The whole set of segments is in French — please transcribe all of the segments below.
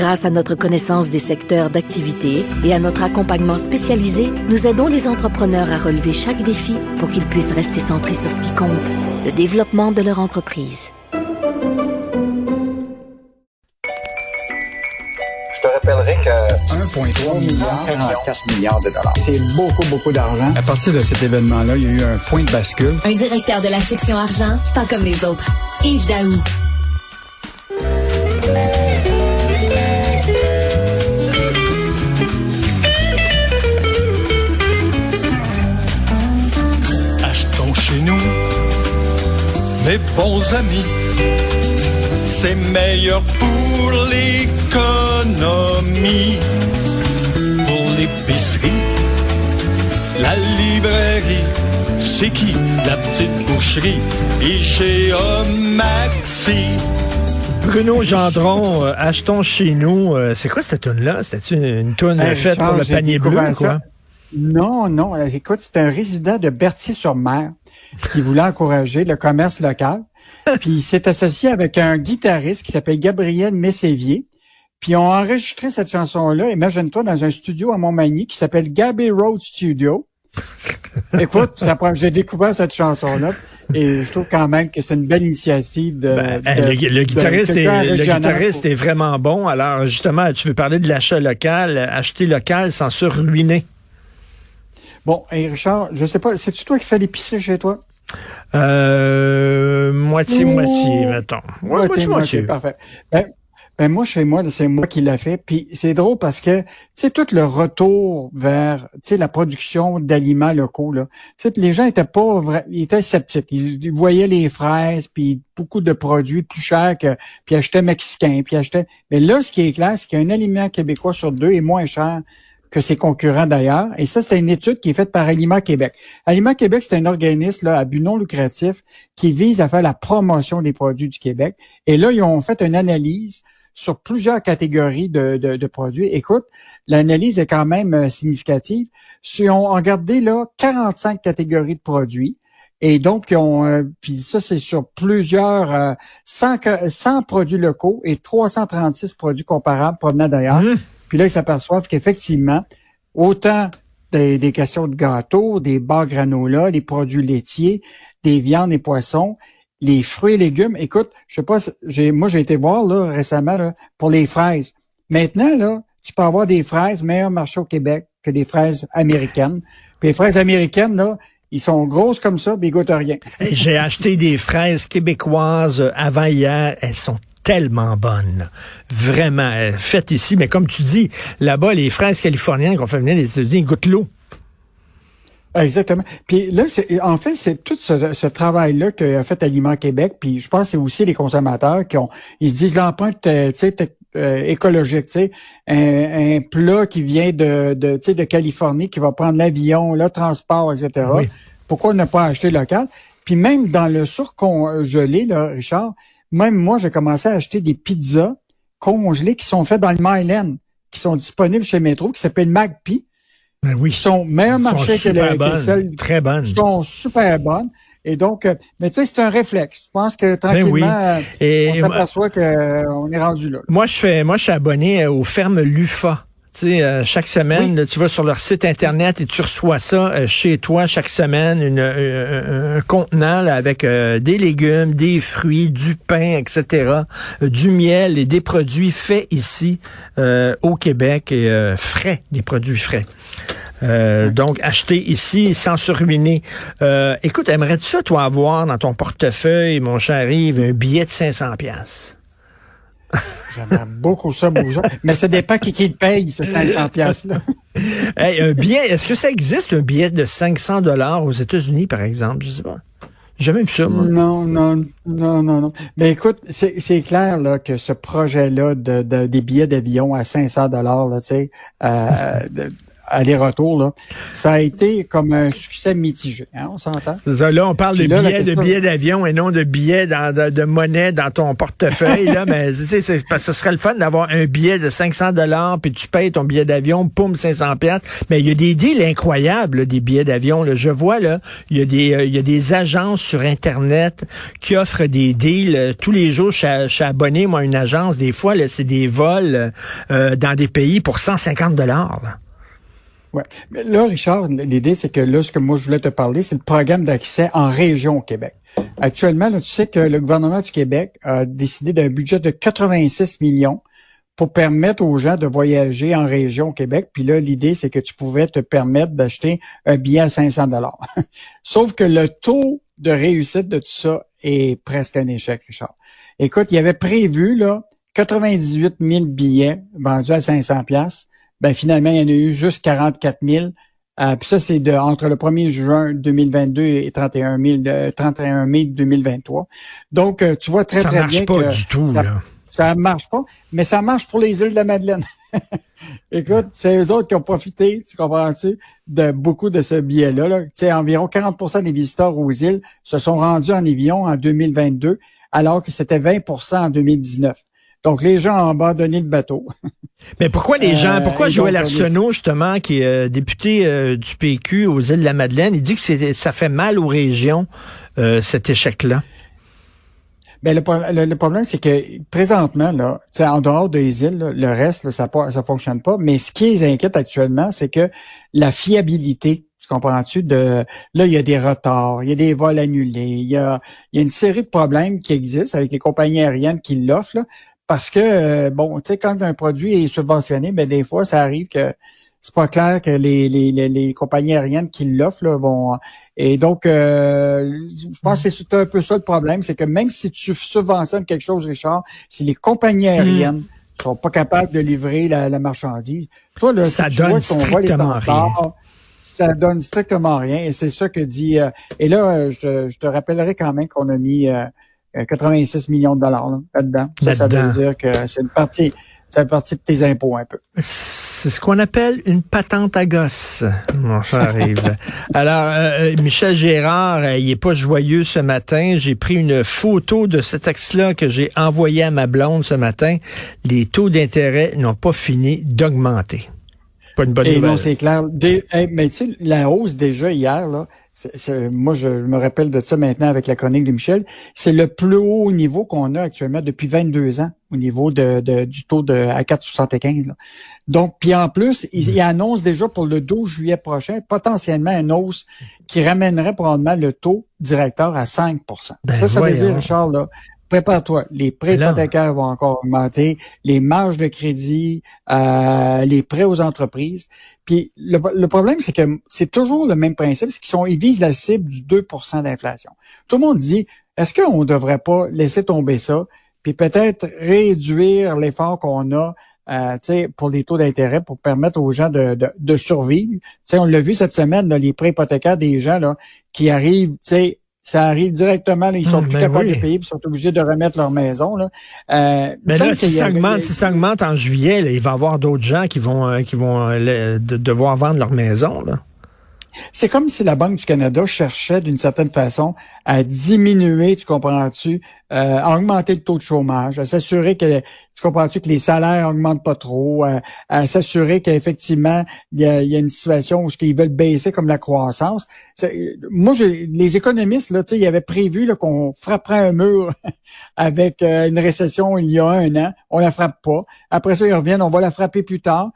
Grâce à notre connaissance des secteurs d'activité et à notre accompagnement spécialisé, nous aidons les entrepreneurs à relever chaque défi pour qu'ils puissent rester centrés sur ce qui compte, le développement de leur entreprise. Je te rappellerai que 1,3 milliard, 44 milliards de dollars. c'est beaucoup, beaucoup d'argent. À partir de cet événement-là, il y a eu un point de bascule. Un directeur de la section argent, pas comme les autres. Yves Daou. Mes bons amis. C'est meilleur pour l'économie, pour l'épicerie, la librairie. C'est qui la petite boucherie? IGA Maxi. Bruno Gendron, euh, achetons chez nous. euh, c'est quoi cette tune-là? C'était une, une tune Hey, faite pour le panier bleu, quoi? ça. Non, non. euh, Écoute, c'est un résident de Berthier-sur-Mer qui voulait encourager le commerce local. Puis il s'est associé avec un guitariste qui s'appelle Gabriel Messévier. Puis ils ont enregistré cette chanson-là, imagine-toi, dans un studio à Montmagny qui s'appelle Gabby Road Studio. Écoute, ça prend- j'ai découvert cette chanson-là et je trouve quand même que c'est une belle initiative de, Ben, de- euh, le, de guitariste, est, le guitariste est vraiment bon. Alors, justement, tu veux parler de l'achat local. Acheter local sans se ruiner. Bon, et Richard, je sais pas, c'est-tu toi qui fais l'épicerie chez toi? Euh, moitié-moitié, mettons. Ouais, moitié-moitié. parfait. Ben, ben moi, chez moi, c'est moi qui l'a fait. Puis c'est drôle parce que, tu sais, tout le retour vers, tu sais, la production d'aliments locaux, là, tu sais, les gens étaient pas vra- ils étaient sceptiques. Ils, ils voyaient les fraises, puis beaucoup de produits plus chers que, puis achetaient mexicains, puis achetaient. Mais là, ce qui est clair, c'est qu'un aliment québécois sur deux est moins cher que ses concurrents d'ailleurs. Et ça, c'est une étude qui est faite par Aliment Québec. Aliment Québec, c'est un organisme là, à but non lucratif qui vise à faire la promotion des produits du Québec. Et là, ils ont fait une analyse sur plusieurs catégories de, de- de produits. Écoute, l'analyse est quand même euh, significative. Si on a regardé là 45 catégories de produits, et donc, ils ont, euh, puis ça, c'est sur plusieurs, euh, 100, que- 100 produits locaux et 336 produits comparables provenant d'ailleurs. Hum. Puis là, ils s'aperçoivent qu'effectivement, autant des, des questions de gâteaux, des bars granola, des produits laitiers, des viandes et poissons, les fruits et légumes. Écoute, je sais pas, j'ai, moi, j'ai été voir, là, récemment, pour les fraises. Maintenant, là, tu peux avoir des fraises meilleur marché au Québec que des fraises américaines. Puis les fraises américaines, là, ils sont grosses comme ça, mais ils goûtent rien. J'ai acheté des fraises québécoises euh, avant hier. Elles sont tellement bonnes. Vraiment, euh, faites ici. Mais comme tu dis, là-bas, les fraises californiennes qu'on fait venir des États-Unis, ils goûtent l'eau. Exactement. Puis là, c'est, en fait, c'est tout ce, ce travail-là qu'a fait Aliment Québec. Puis je pense que c'est aussi les consommateurs qui ont, ils se disent l'empreinte, euh, tu sais, tec- euh, écologique, tu sais, un, un plat qui vient de, de, tu sais, de Californie, qui va prendre l'avion, le transport, etc. Oui. Pourquoi ne pas acheter local? Puis même dans le surcongelé, là, Richard, même moi, j'ai commencé à acheter des pizzas congelées qui sont faites dans le Myland, qui sont disponibles chez Metro, qui s'appellent Magpie Ben oui. qui sont meilleur Elles sont marché que, super le- que bonnes, celles très bonnes. qui sont super bonnes. Et donc, euh, mais tu sais, c'est un réflexe. Je pense que tranquillement, oui. euh, Et on s'aperçoit qu'on est rendu là. Moi, je fais, moi, je suis abonné euh, aux fermes Lufa. Tu sais, euh, chaque semaine, Oui. là, tu vas sur leur site internet et tu reçois ça euh, chez toi chaque semaine, une, euh, un, contenant là, avec euh, des légumes, des fruits, du pain, etc., du miel et des produits faits ici euh, au Québec et euh, frais, des produits frais. Euh, Donc, acheter ici sans se ruiner. Euh, écoute, aimerais-tu ça, toi, avoir dans ton portefeuille, mon cher Yves, un billet de 500 pièces J'aimerais beaucoup ça. Mais ça dépend qui, qui le paye, ce 500 pièces là. Hey, un billet, est-ce que ça existe un billet de 500 dollars aux États-Unis, par exemple? Je sais pas. J'ai jamais vu ça, moi. Non, non, non, non, non. Mais écoute, c'est c'est clair là que ce projet-là de, de- des billets d'avion à 500 dollars là, tu sais, euh, aller-retour, là, ça a été comme un succès mitigé. Hein, on s'entend? là, on parle de là, billets, de billets d'avion et non de billets dans, de, de monnaie dans ton portefeuille. là, mais tu sais, c'est parce que ce serait le fun d'avoir un billet de 500 dollars puis tu payes ton billet d'avion, poum, 500 pièces. Mais il y a des deals incroyables, là, des billets d'avion. là. Je vois là, il y a des euh, y a des agences sur internet qui offrent des deals euh, tous les jours. Je suis abonné moi à une agence. Des fois, là, c'est des vols euh, dans des pays pour 150 dollars. Ouais. Mais là, Richard, l'idée, c'est que là, ce que moi, je voulais te parler, c'est le programme d'accès en région au Québec. Actuellement, là, tu sais que le gouvernement du Québec a décidé d'un budget de 86 millions pour permettre aux gens de voyager en région au Québec. Puis là, l'idée, c'est que tu pouvais te permettre d'acheter un billet à 500 dollars. Sauf que le taux de réussite de tout ça est presque un échec, Richard. Écoute, il y avait prévu, là, 98 000 billets vendus à 500 pièces. Ben finalement, il y en a eu juste 44 000. Euh, puis ça, c'est de entre le 1er juin 2022 et 31, 000, euh, 31 mai 2023. Donc, euh, tu vois très, Ça très marche bien pas que du tout. ça, là. ça marche pas, mais ça marche pour les îles de la Madeleine. Écoute, c'est eux autres qui ont profité, tu comprends-tu, de beaucoup de ce billet-là. Là. Tu sais, environ 40% des visiteurs aux îles se sont rendus en avion en 2022, alors que c'était 20% en 2019. Donc, les gens ont abandonné le bateau. Mais pourquoi les gens, Euh, pourquoi Joël Arsenault, justement, qui est euh, député euh, du PQ aux îles de la Madeleine, il dit que ça fait mal aux régions, euh, cet échec-là? Ben, le, le- le problème, c'est que présentement, là, en dehors des îles, là, le reste, là, ça ne ça fonctionne pas. Mais ce qui les inquiète actuellement, c'est que la fiabilité, tu comprends-tu, de là, il y a des retards, il y a des vols annulés, il y a, il y a une série de problèmes qui existent avec les compagnies aériennes qui l'offrent, là, parce que, euh, bon, tu sais, quand un produit est subventionné, ben des fois, ça arrive que c'est pas clair que les, les, les, les compagnies aériennes qui l'offrent là, vont et donc euh, je pense que c'est un peu ça le problème, c'est que même si tu subventionnes quelque chose, Richard, si les compagnies aériennes sont pas capables de livrer la, la marchandise, toi là, Ça si donne vois strictement en retard, ça donne strictement rien et c'est ça que dit euh, et là euh, je, te- je te rappellerai quand même qu'on a mis euh, euh, 86 millions de dollars là, là-dedans. Ça, ça Là-dedans. veut dire que c'est une partie c'est une partie de tes impôts un peu. C'est ce qu'on appelle une patente à gosse, mon cher Yves. Alors, euh, Michel Gérard, euh, il est pas joyeux ce matin. J'ai pris une photo de ce texte-là que j'ai envoyé à ma blonde ce matin. Les taux d'intérêt n'ont pas fini d'augmenter. Pas une bonne Et nouvelle. non, c'est clair. Hey, mais tu sais, la hausse déjà hier, là, moi je, me rappelle de ça maintenant avec la chronique de Michel, c'est le plus haut niveau qu'on a actuellement depuis 22 ans au niveau de, de- du taux de à 4,75. là. Donc, puis en plus, il, il annonce déjà pour le 12 juillet prochain potentiellement une hausse qui ramènerait probablement le taux directeur à 5% Ben Ça, ça veut dire, Richard, là, prépare-toi. Les prêts hypothécaires vont encore augmenter, les marges de crédit, euh, les prêts aux entreprises. Puis le, le problème, c'est que c'est toujours le même principe, c'est qu'ils sont, ils visent la cible du 2% d'inflation. Tout le monde dit, est-ce qu'on ne devrait pas laisser tomber ça, puis peut-être réduire l'effort qu'on a euh, tu sais, pour les taux d'intérêt pour permettre aux gens de, de, de survivre? Tu sais, on l'a vu cette semaine, là, les prêts hypothécaires des gens là, qui arrivent, tu sais, ça arrive directement, là, ils sont Hum, plus ben capables oui. de payer, puis ils sont obligés de remettre leur maison. Là. Euh, Mais là, si ça avait- augmente, si ça augmente en juillet, là, il va y avoir d'autres gens qui vont, euh, qui vont euh, le- de- devoir vendre leur maison. Là. C'est comme si la Banque du Canada cherchait d'une certaine façon à diminuer, tu comprends-tu, euh, à augmenter le taux de chômage, à s'assurer que, tu comprends-tu, que les salaires augmentent pas trop, à, s'assurer qu'effectivement, il y a, une situation où ils veulent baisser comme la croissance. Moi, les économistes, là, tu sais, ils avaient prévu qu'on frapperait un mur avec euh, une récession il y a un an. On la frappe pas. Après ça, ils reviennent, on va la frapper plus tard.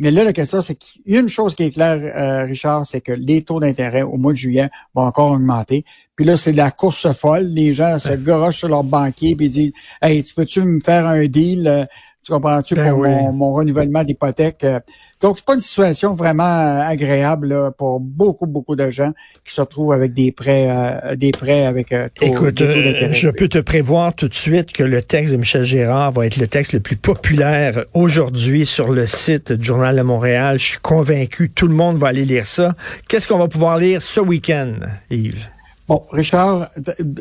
Mais là, la question, c'est qu'il y a une chose qui est claire, euh, Richard, c'est que les taux d'intérêt au mois de juillet vont encore augmenter. Puis là, c'est de la course folle. Les gens se garochent sur leur banquier puis ils disent Hey, tu peux-tu me faire un deal? Tu comprends-tu Ben pour oui. mon, mon renouvellement d'hypothèque? euh. Donc, c'est pas une situation vraiment euh, agréable là, pour beaucoup, beaucoup de gens qui se retrouvent avec des prêts, euh, des prêts avec euh, taux, Écoute, taux euh, je peux te prévoir tout de suite que le texte de Michel Gérard va être le texte le plus populaire aujourd'hui sur le site du Journal de Montréal. Je suis convaincu, tout le monde va aller lire ça. Qu'est-ce qu'on va pouvoir lire ce week-end, Yves? Bon, Richard,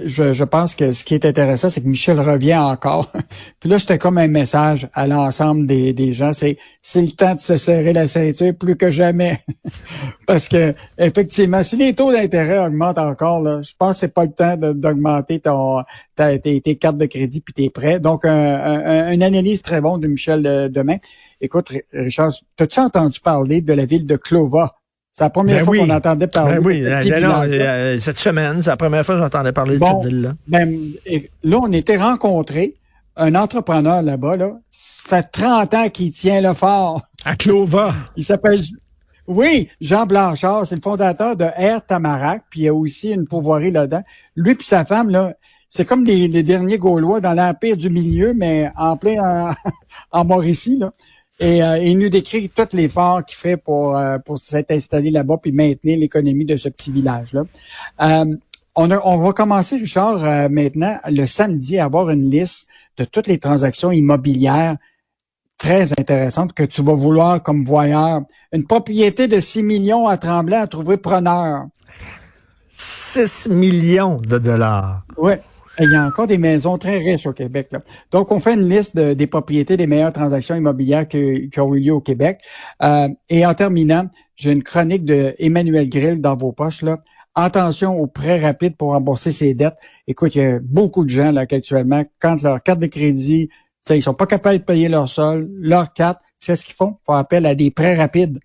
je, je, pense que ce qui est intéressant, c'est que Michel revient encore. Puis là, c'était comme un message à l'ensemble des, des gens. C'est c'est le temps de se serrer la ceinture plus que jamais. Parce que effectivement, si les taux d'intérêt augmentent encore, là, je pense que c'est pas le temps d'augmenter ton tes, tes, cartes de crédit puis tes prêts. Donc, un, une analyse très bonne de Michel euh, demain. Écoute, Richard, as-tu entendu parler de la ville de Clova? C'est la première ben fois qu'on entendait parler ben oui, de cette, euh, cette semaine, c'est la première fois que j'entendais parler de cette ville-là. Ben, là, on était rencontrés, un entrepreneur là-bas, là, ça fait 30 ans qu'il tient le fort. À Clova. Il s'appelle oui, Jean Blanchard, c'est le fondateur de Air Tamarac, puis il y a aussi une pourvoirie là-dedans. Lui puis sa femme, là, c'est comme les, derniers Gaulois dans l'Empire du Milieu, mais en plein en, en Mauricie, là. Et euh, il nous décrit tout l'effort qu'il fait pour, euh, pour s'être installé là-bas puis maintenir l'économie de ce petit village-là. Euh, on, on va commencer, Richard, maintenant, le samedi, à avoir une liste de toutes les transactions immobilières très intéressantes que tu vas vouloir comme voyeur. Une propriété de 6 millions à Tremblant à trouver preneur. 6 millions de dollars. Oui. Il y a encore des maisons très riches au Québec. Là. Donc, on fait une liste des propriétés des meilleures transactions immobilières qui ont eu lieu au Québec. Euh, et en terminant, j'ai une chronique de Emmanuel Grill dans vos poches. Là. Attention aux prêts rapides pour rembourser ses dettes. Écoute, il y a beaucoup de gens là actuellement, quand leur carte de crédit, ils sont pas capables de payer leur sol, leur carte, c'est ce qu'ils font. Ils font appel à des prêts rapides.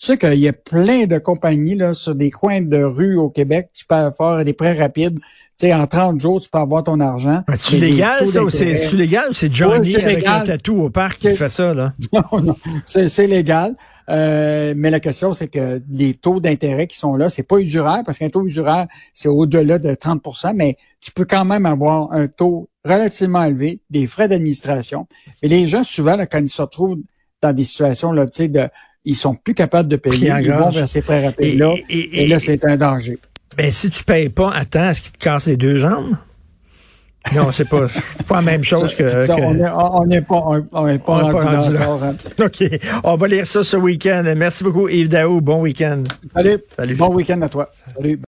Tu sais qu'il y a plein de compagnies là, sur des coins de rue au Québec, tu peux faire des prêts rapides sais, en 30 jours, tu peux avoir ton argent. C'est légal, ça, ou c'est légal ou c'est Johnny avec un tatou au parc qui fait ça, là? Non, non, c'est légal. Euh, mais la question, c'est que les taux d'intérêt qui sont là, c'est pas usuraire, parce qu'un taux usuraire, c'est au-delà de 30% mais tu peux quand même avoir un taux relativement élevé, des frais d'administration. Et les gens, souvent, là, quand ils se retrouvent dans des situations, là, tu sais, de, ils sont plus capables de payer, ils vont vers ces prêts rapides-là, et, là, c'est un danger. Ben, si tu payes pas, attends, est-ce qu'il te casse les deux jambes? Non, c'est pas, pas la même chose que. Ça, On n'est pas, on, est pas, rendu là. Hein. OK. On va lire ça ce week-end. Merci beaucoup, Yves Daou. Bon week-end. Salut. Salut. Bon week-end à toi. Salut.